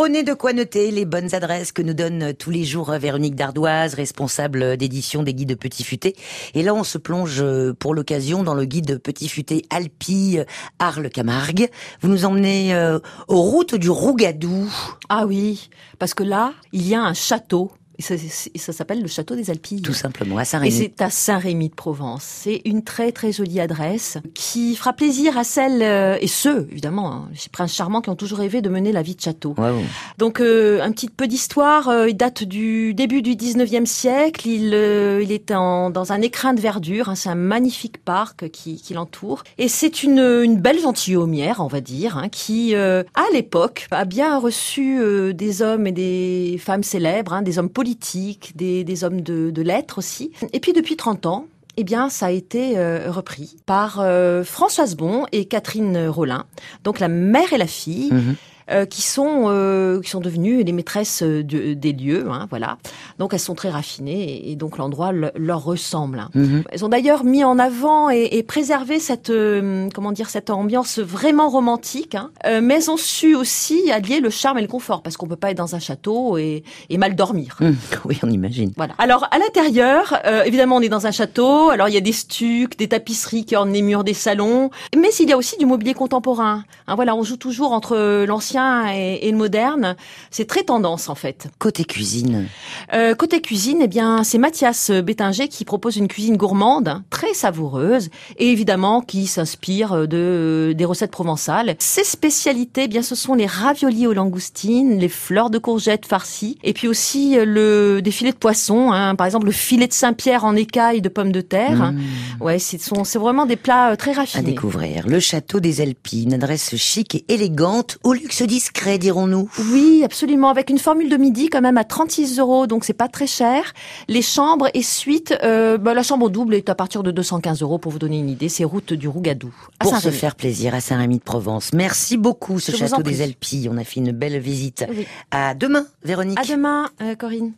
Prenez de quoi noter les bonnes adresses que nous donne tous les jours Véronique Dardoise, responsable d'édition des guides Petit Futé. Et là, on se plonge pour l'occasion dans le guide Petit Futé Alpi Arles-Camargue. Vous nous emmenez euh, aux routes du Rougadou. Ah oui, parce que là, il y a un château et ça, s'appelle le Château des Alpilles. Tout simplement, à Saint-Rémy. Et c'est à Saint-Rémy de Provence. C'est une très très jolie adresse qui fera plaisir à celles euh, et ceux, évidemment, hein, les princes charmants qui ont toujours rêvé de mener la vie de château. Donc euh, un petit peu d'histoire, euh, il date du début du 19e siècle, il, il est en, dans un écrin de verdure, hein, c'est un magnifique parc qui, qui l'entoure. Et c'est une, une belle gentilhommière, on va dire, hein, qui, à l'époque, a bien reçu des hommes et des femmes célèbres, des hommes politiques des, hommes de, lettres aussi. Et puis depuis 30 ans, eh bien, ça a été euh, repris par euh, Françoise Bon et Catherine Rollin, donc la mère et la fille. Mhm. Euh, qui sont euh, qui sont devenues les maîtresses euh, des lieux. Hein, voilà. Donc elles sont très raffinées et, donc l'endroit leur ressemble. Hein. Mhm. Elles ont d'ailleurs mis en avant et, et préservé cette comment dire cette ambiance vraiment romantique, hein. mais elles ont su aussi allier le charme et le confort parce qu'on peut pas être dans un château et, et mal dormir. Mhm. oui, on imagine. Voilà. Alors à l'intérieur, évidemment, on est dans un château. Alors il y a des stucs, des tapisseries qui ornent les murs des salons, mais il y a aussi du mobilier contemporain. Hein, voilà, on joue toujours entre l'ancien et, le moderne. C'est très tendance en fait. Côté cuisine. Euh, côté cuisine, eh bien, c'est Mathias Bétinger qui propose une cuisine gourmande, très savoureuse, et évidemment qui s'inspire de des recettes provençales. Ses spécialités, eh bien, ce sont les raviolis aux langoustines, les fleurs de courgettes farcies, et puis aussi le des filets de poisson. Hein, par exemple, le filet de Saint-Pierre en écaille de pommes de terre. Mmh. Ouais, c'est c'est vraiment des plats euh, très raffinés. À découvrir. Le château des Alpines, adresse chic et élégante, au luxe discret, dirons-nous. Oui, absolument, avec une formule de midi quand même à 36 euros, donc c'est pas très cher. Les chambres et suites, euh, bah, la chambre double est à partir de 215 euros pour vous donner une idée. C'est route du Rougadou. Pour se faire plaisir à Saint-Rémy de Provence. Merci beaucoup, ce château des Alpilles. On a fait une belle visite. À demain, Véronique. À demain, euh, Corinne.